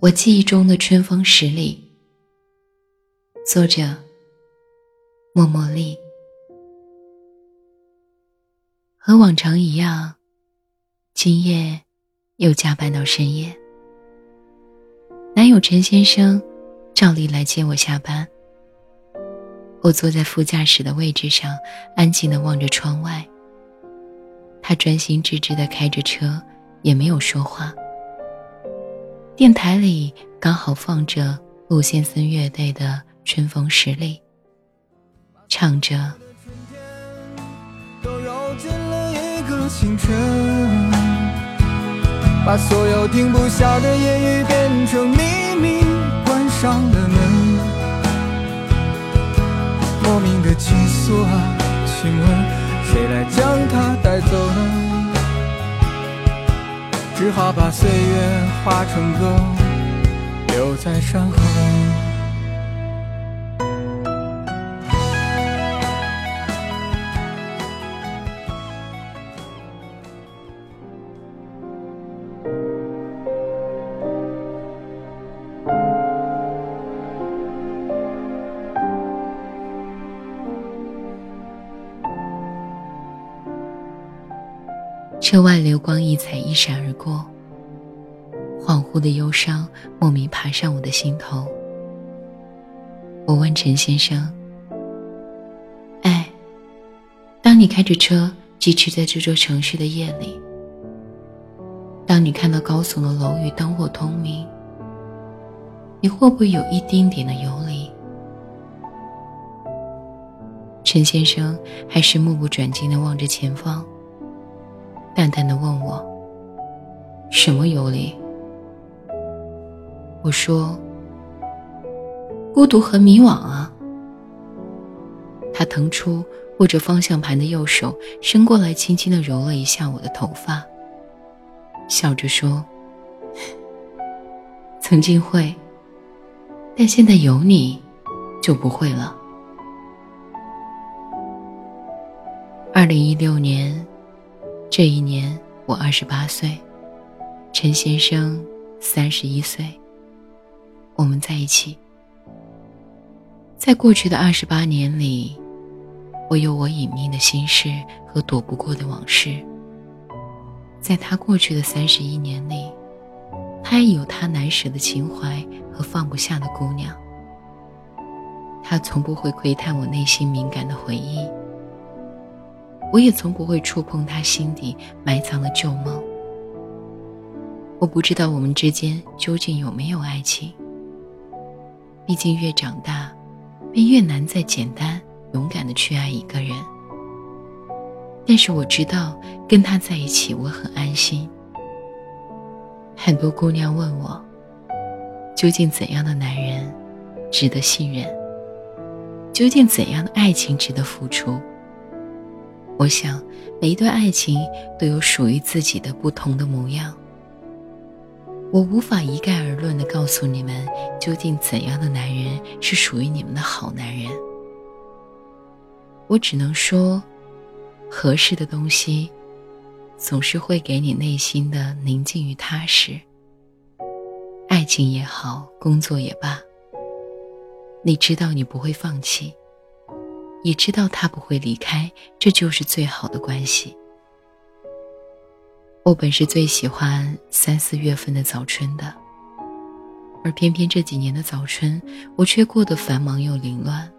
我记忆中的春风十里，作者：默默丽。和往常一样，今夜又加班到深夜。男友陈先生照例来接我下班。我坐在副驾驶的位置上，安静的望着窗外。他专心致志的开着车，也没有说话。电台里刚好放着陆先森乐队的《春风十里》，唱着。把所有停不下的言语变成秘密，关上了门。莫名的情愫啊，请问谁来将它带走呢？只好把岁月化成歌，留在山河。车外流光溢彩，一闪而过。恍惚的忧伤莫名爬上我的心头。我问陈先生：“哎，当你开着车疾驰在这座城市的夜里，当你看到高耸的楼宇灯火通明，你会不会有一丁点的游离？”陈先生还是目不转睛地望着前方。淡淡的问我：“什么游离？”我说：“孤独和迷惘啊。”他腾出握着方向盘的右手，伸过来，轻轻的揉了一下我的头发，笑着说：“ 曾经会，但现在有你，就不会了。”二零一六年。这一年我二十八岁，陈先生三十一岁。我们在一起，在过去的二十八年里，我有我隐秘的心事和躲不过的往事。在他过去的三十一年里，他也有他难舍的情怀和放不下的姑娘。他从不会窥探我内心敏感的回忆。我也从不会触碰他心底埋藏的旧梦。我不知道我们之间究竟有没有爱情。毕竟越长大，便越难再简单勇敢的去爱一个人。但是我知道跟他在一起我很安心。很多姑娘问我，究竟怎样的男人值得信任？究竟怎样的爱情值得付出？我想，每一段爱情都有属于自己的不同的模样。我无法一概而论的告诉你们，究竟怎样的男人是属于你们的好男人。我只能说，合适的东西，总是会给你内心的宁静与踏实。爱情也好，工作也罢，你知道你不会放弃。也知道他不会离开，这就是最好的关系。我本是最喜欢三四月份的早春的，而偏偏这几年的早春，我却过得繁忙又凌乱，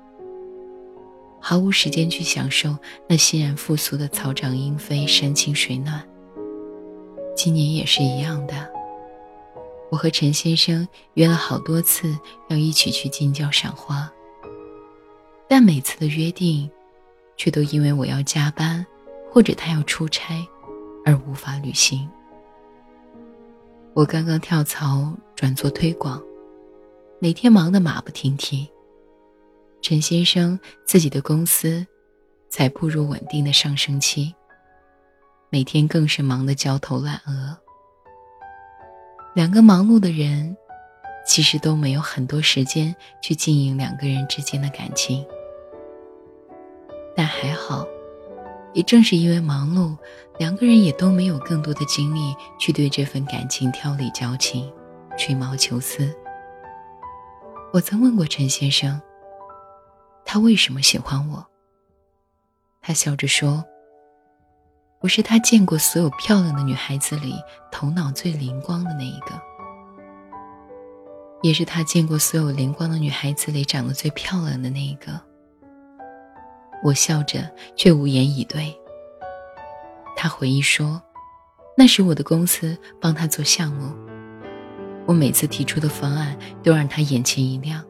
毫无时间去享受那欣然复苏的草长莺飞、山清水暖。今年也是一样的，我和陈先生约了好多次要一起去近郊赏花。但每次的约定，却都因为我要加班，或者他要出差，而无法履行。我刚刚跳槽转做推广，每天忙得马不停蹄。陈先生自己的公司，才步入稳定的上升期，每天更是忙得焦头烂额。两个忙碌的人，其实都没有很多时间去经营两个人之间的感情。但还好，也正是因为忙碌，两个人也都没有更多的精力去对这份感情挑理矫情，吹毛求疵。我曾问过陈先生，他为什么喜欢我？他笑着说：“我是他见过所有漂亮的女孩子里头脑最灵光的那一个，也是他见过所有灵光的女孩子里长得最漂亮的那一个。”我笑着，却无言以对。他回忆说：“那时我的公司帮他做项目。”我每次提出的方案都让他眼前一亮，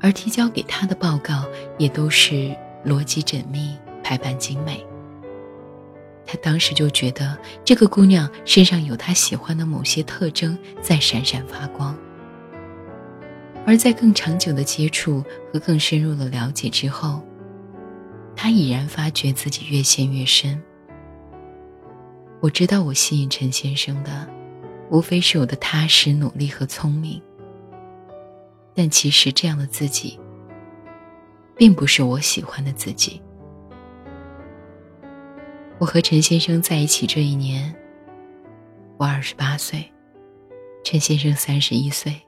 而提交给他的报告也都是逻辑缜密、排版精美。他当时就觉得这个姑娘身上有他喜欢的某些特征在闪闪发光。而在更长久的接触和更深入的了解之后，他已然发觉自己越陷越深。我知道我吸引陈先生的。无非是我的踏实、努力和聪明，但其实这样的自己，并不是我喜欢的自己。我和陈先生在一起这一年，我二十八岁，陈先生三十一岁。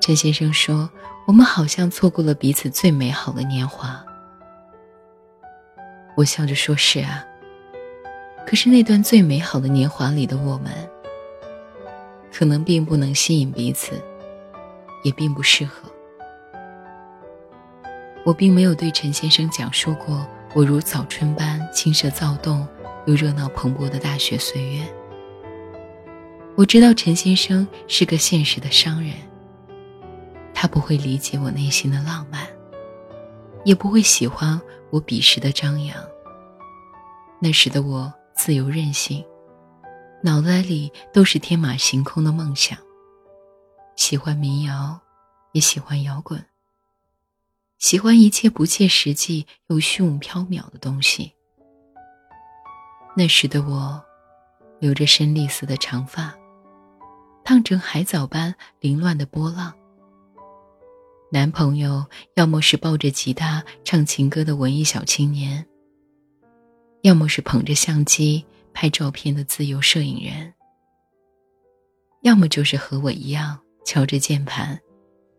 陈先生说：“我们好像错过了彼此最美好的年华。”我笑着说：“是啊。”可是那段最美好的年华里的我们。可能并不能吸引彼此，也并不适合。我并没有对陈先生讲述过我如早春般青涩躁动又热闹蓬勃的大学岁月。我知道陈先生是个现实的商人，他不会理解我内心的浪漫，也不会喜欢我彼时的张扬。那时的我自由任性。脑袋里都是天马行空的梦想，喜欢民谣，也喜欢摇滚。喜欢一切不切实际又虚无缥缈的东西。那时的我，留着深绿色的长发，烫成海藻般凌乱的波浪。男朋友要么是抱着吉他唱情歌的文艺小青年，要么是捧着相机。拍照片的自由摄影人，要么就是和我一样敲着键盘，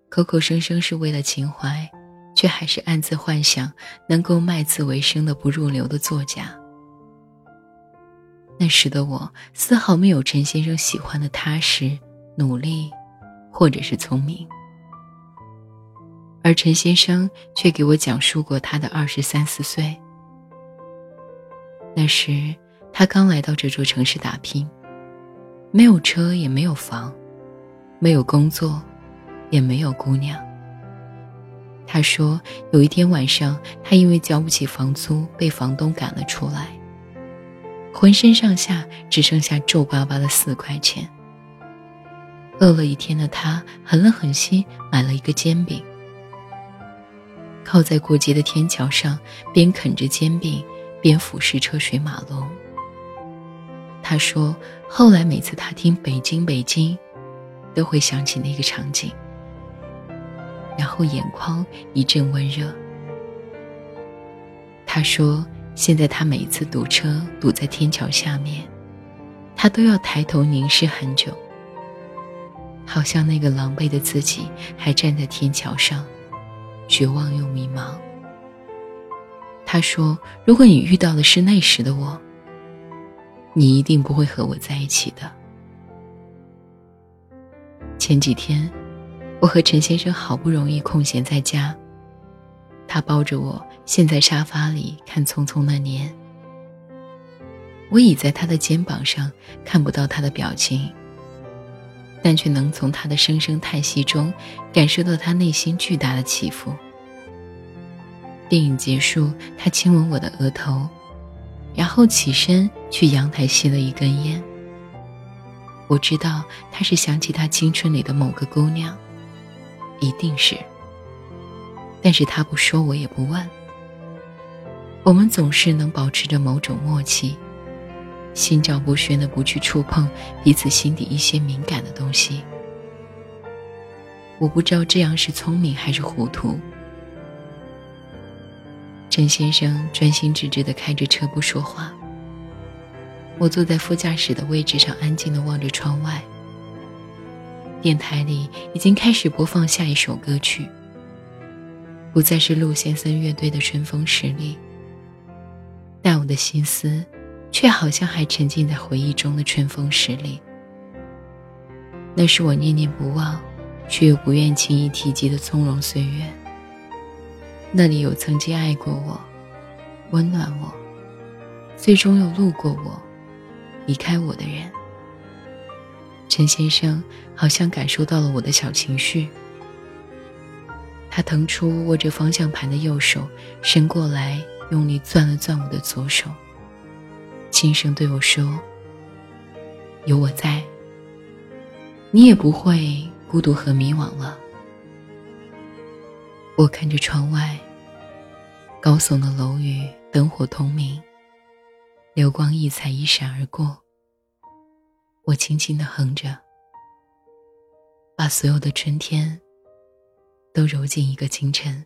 口口声声是为了情怀，却还是暗自幻想能够卖字为生的不入流的作家。那时的我丝毫没有陈先生喜欢的踏实、努力，或者是聪明，而陈先生却给我讲述过他的二十三四岁。那时。他刚来到这座城市打拼，没有车也没有房，没有工作，也没有姑娘。他说，有一天晚上，他因为交不起房租，被房东赶了出来，浑身上下只剩下皱巴巴的四块钱。饿了一天的他，狠了狠心买了一个煎饼，靠在过街的天桥上，边啃着煎饼，边俯视车水马龙。他说：“后来每次他听《北京北京》，都会想起那个场景，然后眼眶一阵温热。”他说：“现在他每次堵车堵在天桥下面，他都要抬头凝视很久，好像那个狼狈的自己还站在天桥上，绝望又迷茫。”他说：“如果你遇到的是那时的我。”你一定不会和我在一起的。前几天，我和陈先生好不容易空闲在家，他抱着我陷在沙发里看《匆匆那年》，我倚在他的肩膀上，看不到他的表情，但却能从他的声声叹息中感受到他内心巨大的起伏。电影结束，他亲吻我的额头。然后起身去阳台吸了一根烟。我知道他是想起他青春里的某个姑娘，一定是。但是他不说，我也不问。我们总是能保持着某种默契，心照不宣的不去触碰彼此心底一些敏感的东西。我不知道这样是聪明还是糊涂。陈先生专心致志地开着车，不说话。我坐在副驾驶的位置上，安静地望着窗外。电台里已经开始播放下一首歌曲，不再是陆先生乐队的《春风十里》，但我的心思却好像还沉浸在回忆中的春风十里。那是我念念不忘，却又不愿轻易提及的从容岁月。那里有曾经爱过我、温暖我，最终又路过我、离开我的人。陈先生好像感受到了我的小情绪，他腾出握着方向盘的右手，伸过来，用力攥了攥我的左手，轻声对我说：“有我在，你也不会孤独和迷惘了。”我看着窗外，高耸的楼宇灯火通明，流光溢彩一闪而过。我轻轻的哼着，把所有的春天都揉进一个清晨，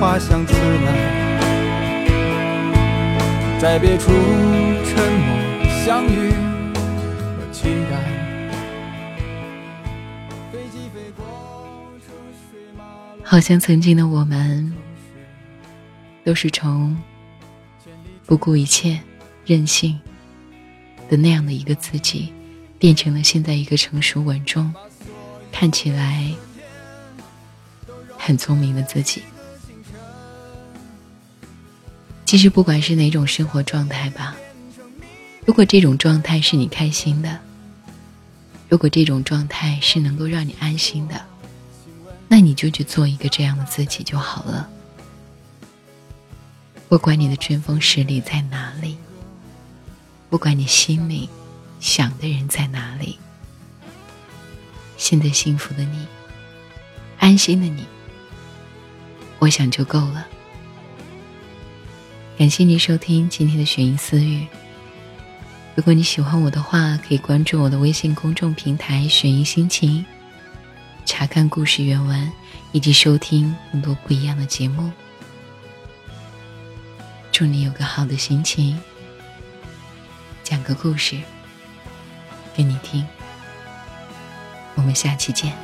花香自来，在别处沉默相遇和期待。好像曾经的我们，都是从不顾一切、任性的那样的一个自己，变成了现在一个成熟稳重。看起来很聪明的自己，其实不管是哪种生活状态吧，如果这种状态是你开心的，如果这种状态是能够让你安心的，那你就去做一个这样的自己就好了。不管你的春风十里在哪里，不管你心里想的人在哪里。现在幸福的你，安心的你，我想就够了。感谢你收听今天的雪音私语。如果你喜欢我的话，可以关注我的微信公众平台“雪音心情”，查看故事原文以及收听更多不一样的节目。祝你有个好的心情，讲个故事给你听。我们下期见。